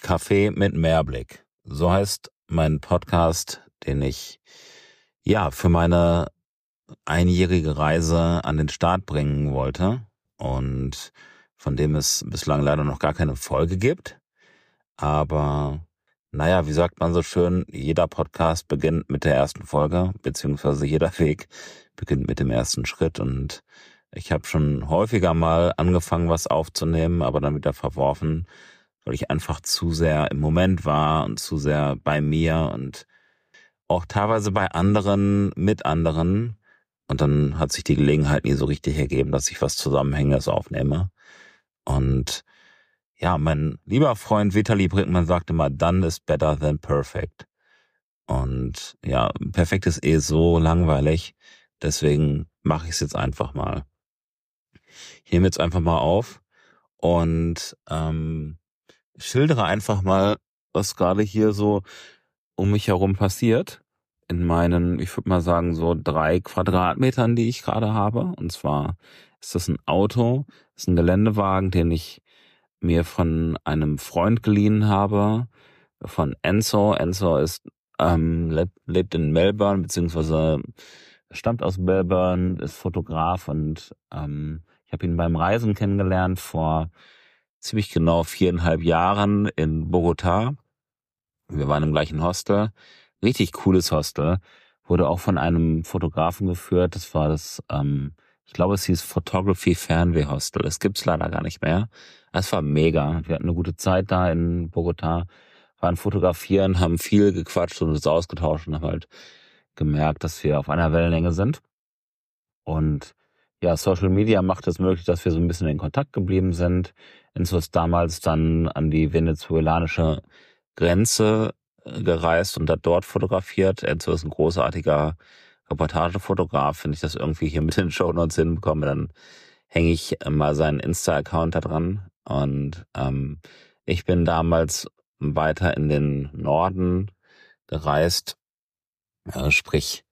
Kaffee mit Mehrblick. So heißt mein Podcast, den ich ja für meine einjährige Reise an den Start bringen wollte und von dem es bislang leider noch gar keine Folge gibt. Aber naja, wie sagt man so schön, jeder Podcast beginnt mit der ersten Folge, beziehungsweise jeder Weg beginnt mit dem ersten Schritt. Und ich habe schon häufiger mal angefangen, was aufzunehmen, aber dann wieder verworfen, weil ich einfach zu sehr im Moment war und zu sehr bei mir und auch teilweise bei anderen, mit anderen. Und dann hat sich die Gelegenheit nie so richtig ergeben, dass ich was Zusammenhängendes aufnehme. Und ja, mein lieber Freund Vitali Brinkmann sagte mal, done is better than perfect. Und ja, perfekt ist eh so langweilig. Deswegen mache ich es jetzt einfach mal. Ich nehme jetzt einfach mal auf und ähm, schildere einfach mal, was gerade hier so um mich herum passiert. In meinen, ich würde mal sagen, so drei Quadratmetern, die ich gerade habe. Und zwar ist das ein Auto, ist ein Geländewagen, den ich mir von einem Freund geliehen habe, von Enzo. Enzo ist ähm, lebt in Melbourne, beziehungsweise stammt aus Melbourne, ist Fotograf und ähm, ich habe ihn beim Reisen kennengelernt vor ziemlich genau viereinhalb Jahren in Bogota. Wir waren im gleichen Hostel. Richtig cooles Hostel. Wurde auch von einem Fotografen geführt. Das war das, ähm, ich glaube, es hieß Photography Fernweh Hostel. Es gibt's leider gar nicht mehr. Es war mega. Wir hatten eine gute Zeit da in Bogota, waren fotografieren, haben viel gequatscht und uns ausgetauscht und haben halt gemerkt, dass wir auf einer Wellenlänge sind. Und ja, Social Media macht es möglich, dass wir so ein bisschen in Kontakt geblieben sind. Enzo ist damals dann an die venezuelanische Grenze äh, gereist und hat dort fotografiert. Enzo ist ein großartiger Reportagefotograf. Wenn ich das irgendwie hier mit den Show Notes hinbekomme, dann hänge ich mal seinen Insta-Account da dran. Und ähm, ich bin damals weiter in den Norden gereist, äh, sprich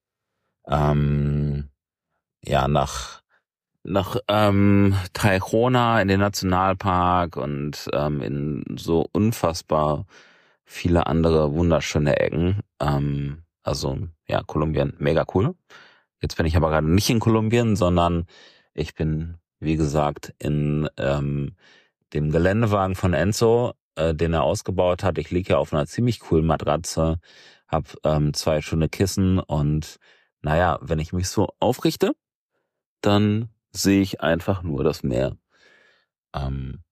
ähm, ja nach nach ähm, Tairona in den Nationalpark und ähm, in so unfassbar viele andere wunderschöne Ecken. Ähm, also ja, Kolumbien, mega cool. Jetzt bin ich aber gerade nicht in Kolumbien, sondern ich bin, wie gesagt, in ähm, dem Geländewagen von Enzo, äh, den er ausgebaut hat. Ich liege ja auf einer ziemlich coolen Matratze, habe ähm, zwei schöne Kissen und naja, wenn ich mich so aufrichte, dann sehe ich einfach nur das Meer. Ähm,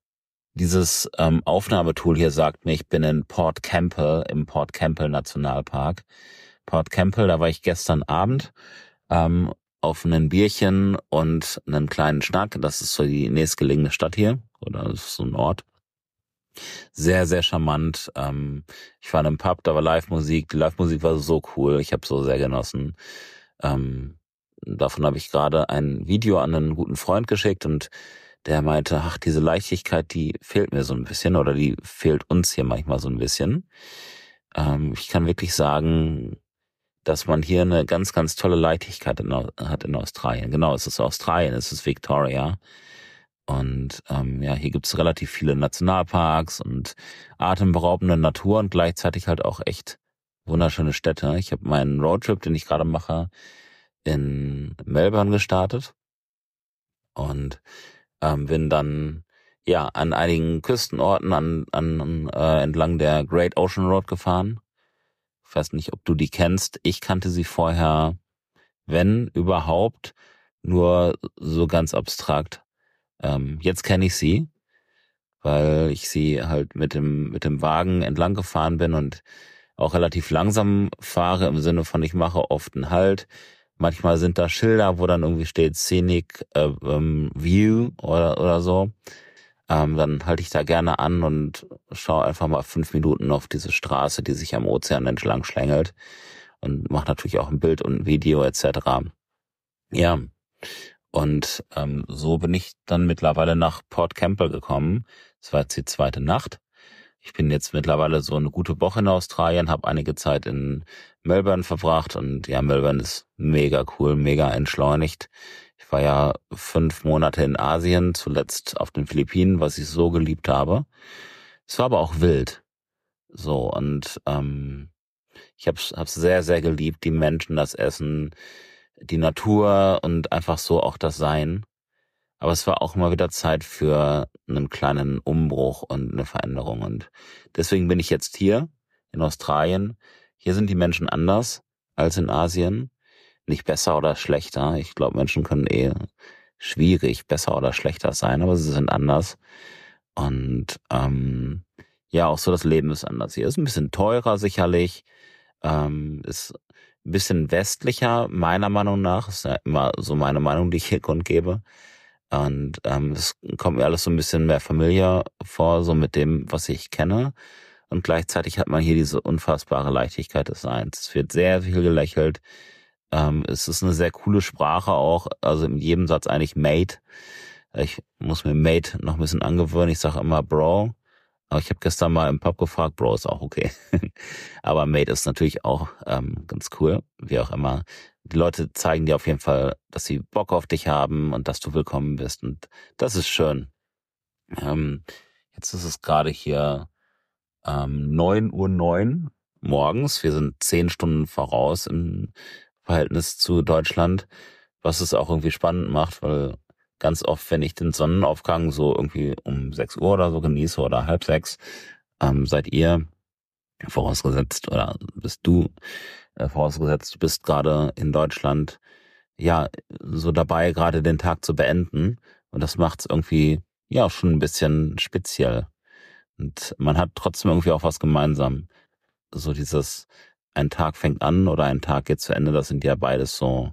dieses ähm, Aufnahmetool hier sagt mir, ich bin in Port Campbell, im Port Campbell Nationalpark. Port Campbell, da war ich gestern Abend ähm, auf ein Bierchen und einen kleinen Schnack. Das ist so die nächstgelegene Stadt hier, oder das ist so ein Ort. Sehr, sehr charmant. Ähm, ich war in einem Pub, da war Live-Musik. Die Live-Musik war so cool. Ich habe so sehr genossen. Ähm, davon habe ich gerade ein Video an einen guten Freund geschickt und der meinte, ach, diese Leichtigkeit, die fehlt mir so ein bisschen oder die fehlt uns hier manchmal so ein bisschen. Ähm, ich kann wirklich sagen, dass man hier eine ganz, ganz tolle Leichtigkeit in, hat in Australien. Genau, es ist Australien, es ist Victoria. Und ähm, ja, hier gibt's relativ viele Nationalparks und atemberaubende Natur und gleichzeitig halt auch echt wunderschöne Städte. Ich habe meinen Roadtrip, den ich gerade mache, in Melbourne gestartet und ähm, bin dann ja an einigen Küstenorten an, an äh, entlang der Great Ocean Road gefahren. Ich weiß nicht, ob du die kennst. Ich kannte sie vorher, wenn überhaupt, nur so ganz abstrakt. Ähm, jetzt kenne ich sie, weil ich sie halt mit dem mit dem Wagen entlang gefahren bin und auch relativ langsam fahre im Sinne von ich mache oft einen Halt, Manchmal sind da Schilder, wo dann irgendwie steht Scenic äh, ähm, View oder, oder so. Ähm, dann halte ich da gerne an und schaue einfach mal fünf Minuten auf diese Straße, die sich am Ozean entlang schlängelt und mache natürlich auch ein Bild und ein Video etc. Ja, und ähm, so bin ich dann mittlerweile nach Port Campbell gekommen. Das war jetzt die zweite Nacht. Ich bin jetzt mittlerweile so eine gute Woche in Australien, habe einige Zeit in Melbourne verbracht und ja, Melbourne ist mega cool, mega entschleunigt. Ich war ja fünf Monate in Asien, zuletzt auf den Philippinen, was ich so geliebt habe. Es war aber auch wild. So, und ähm, ich habe es sehr, sehr geliebt, die Menschen, das Essen, die Natur und einfach so auch das Sein. Aber es war auch immer wieder Zeit für einen kleinen Umbruch und eine Veränderung. Und deswegen bin ich jetzt hier in Australien. Hier sind die Menschen anders als in Asien. Nicht besser oder schlechter. Ich glaube, Menschen können eh schwierig besser oder schlechter sein, aber sie sind anders. Und ähm, ja, auch so das Leben ist anders. Hier ist ein bisschen teurer sicherlich. Ähm, ist ein bisschen westlicher, meiner Meinung nach. Ist ja immer so meine Meinung, die ich hier kundgebe. Und ähm, es kommt mir alles so ein bisschen mehr familiar vor, so mit dem, was ich kenne. Und gleichzeitig hat man hier diese unfassbare Leichtigkeit des Seins. Es wird sehr viel gelächelt. Ähm, es ist eine sehr coole Sprache auch. Also in jedem Satz eigentlich Mate. Ich muss mir Mate noch ein bisschen angewöhnen. Ich sage immer Bro. Aber ich habe gestern mal im Pub gefragt, Bro ist auch okay. Aber Mate ist natürlich auch ähm, ganz cool, wie auch immer. Die Leute zeigen dir auf jeden Fall, dass sie Bock auf dich haben und dass du willkommen bist. Und das ist schön. Ähm, jetzt ist es gerade hier ähm, 9.09 Uhr neun morgens. Wir sind zehn Stunden voraus im Verhältnis zu Deutschland, was es auch irgendwie spannend macht, weil ganz oft, wenn ich den Sonnenaufgang so irgendwie um 6 Uhr oder so genieße oder halb sechs, ähm, seid ihr vorausgesetzt oder bist du äh, vorausgesetzt, du bist gerade in Deutschland ja so dabei, gerade den Tag zu beenden. Und das macht es irgendwie ja schon ein bisschen speziell. Und man hat trotzdem irgendwie auch was gemeinsam. So dieses, ein Tag fängt an oder ein Tag geht zu Ende, das sind ja beides so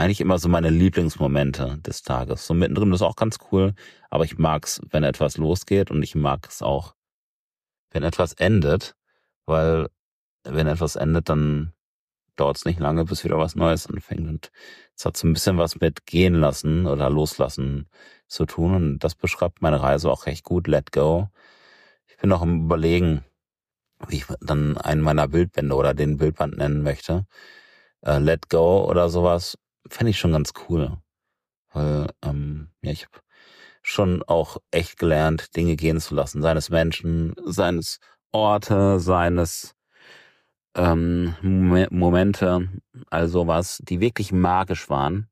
eigentlich immer so meine Lieblingsmomente des Tages. So mittendrin ist auch ganz cool, aber ich mag's, wenn etwas losgeht und ich mag es auch, wenn etwas endet, weil wenn etwas endet, dann dauert es nicht lange, bis wieder was Neues anfängt. Und es hat so ein bisschen was mit gehen lassen oder loslassen zu tun. Und das beschreibt meine Reise auch recht gut. Let go. Ich bin auch im Überlegen, wie ich dann einen meiner Bildbände oder den Bildband nennen möchte. Uh, Let go oder sowas fände ich schon ganz cool. Weil, ähm, ja, ich habe schon auch echt gelernt, Dinge gehen zu lassen. Seines Menschen, seines Orte, seines ähm, Momente, also was, die wirklich magisch waren.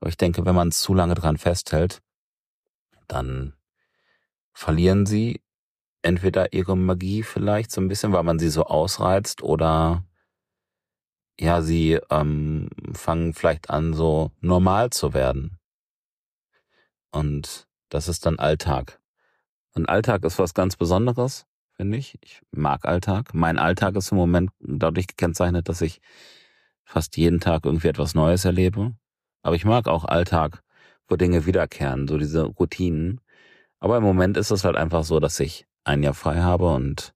Aber ich denke, wenn man zu lange dran festhält, dann verlieren sie entweder ihre Magie vielleicht so ein bisschen, weil man sie so ausreizt oder ja, sie ähm, fangen vielleicht an, so normal zu werden. Und das ist dann Alltag. Und Alltag ist was ganz Besonderes, finde ich. Ich mag Alltag. Mein Alltag ist im Moment dadurch gekennzeichnet, dass ich fast jeden Tag irgendwie etwas Neues erlebe. Aber ich mag auch Alltag, wo Dinge wiederkehren, so diese Routinen. Aber im Moment ist es halt einfach so, dass ich ein Jahr frei habe und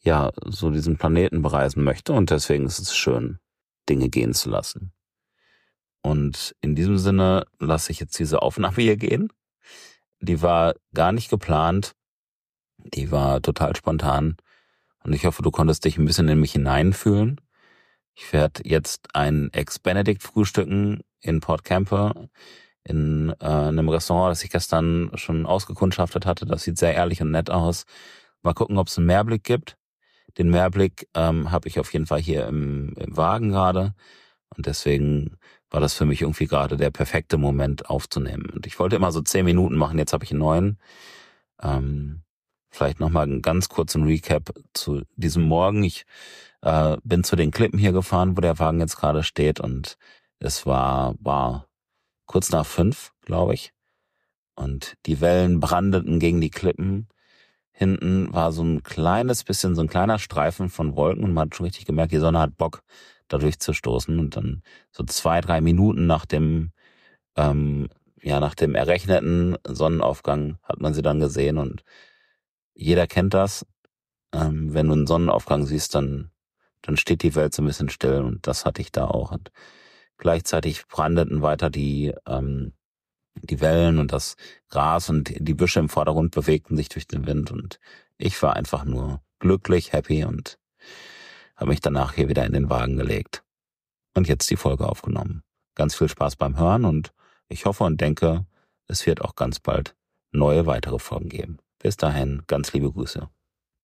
ja, so diesen Planeten bereisen möchte und deswegen ist es schön, Dinge gehen zu lassen. Und in diesem Sinne lasse ich jetzt diese Aufnahme hier gehen. Die war gar nicht geplant. Die war total spontan. Und ich hoffe, du konntest dich ein bisschen in mich hineinfühlen. Ich werde jetzt ein Ex-Benedict frühstücken in Port Camper in äh, einem Restaurant, das ich gestern schon ausgekundschaftet hatte. Das sieht sehr ehrlich und nett aus. Mal gucken, ob es einen Mehrblick gibt. Den Mehrblick ähm, habe ich auf jeden Fall hier im, im Wagen gerade. Und deswegen war das für mich irgendwie gerade der perfekte Moment aufzunehmen. Und ich wollte immer so zehn Minuten machen, jetzt habe ich neuen. Ähm, vielleicht nochmal einen ganz kurzen Recap zu diesem Morgen. Ich äh, bin zu den Klippen hier gefahren, wo der Wagen jetzt gerade steht. Und es war, war kurz nach fünf, glaube ich. Und die Wellen brandeten gegen die Klippen. Hinten war so ein kleines bisschen, so ein kleiner Streifen von Wolken und man hat schon richtig gemerkt, die Sonne hat Bock, da durchzustoßen. Und dann so zwei, drei Minuten nach dem, ähm, ja, nach dem errechneten Sonnenaufgang hat man sie dann gesehen und jeder kennt das. Ähm, wenn du einen Sonnenaufgang siehst, dann, dann steht die Welt so ein bisschen still und das hatte ich da auch. Und gleichzeitig brandeten weiter die, ähm, die Wellen und das Gras und die Büsche im Vordergrund bewegten sich durch den Wind und ich war einfach nur glücklich, happy und habe mich danach hier wieder in den Wagen gelegt und jetzt die Folge aufgenommen. Ganz viel Spaß beim Hören und ich hoffe und denke, es wird auch ganz bald neue weitere Folgen geben. Bis dahin, ganz liebe Grüße.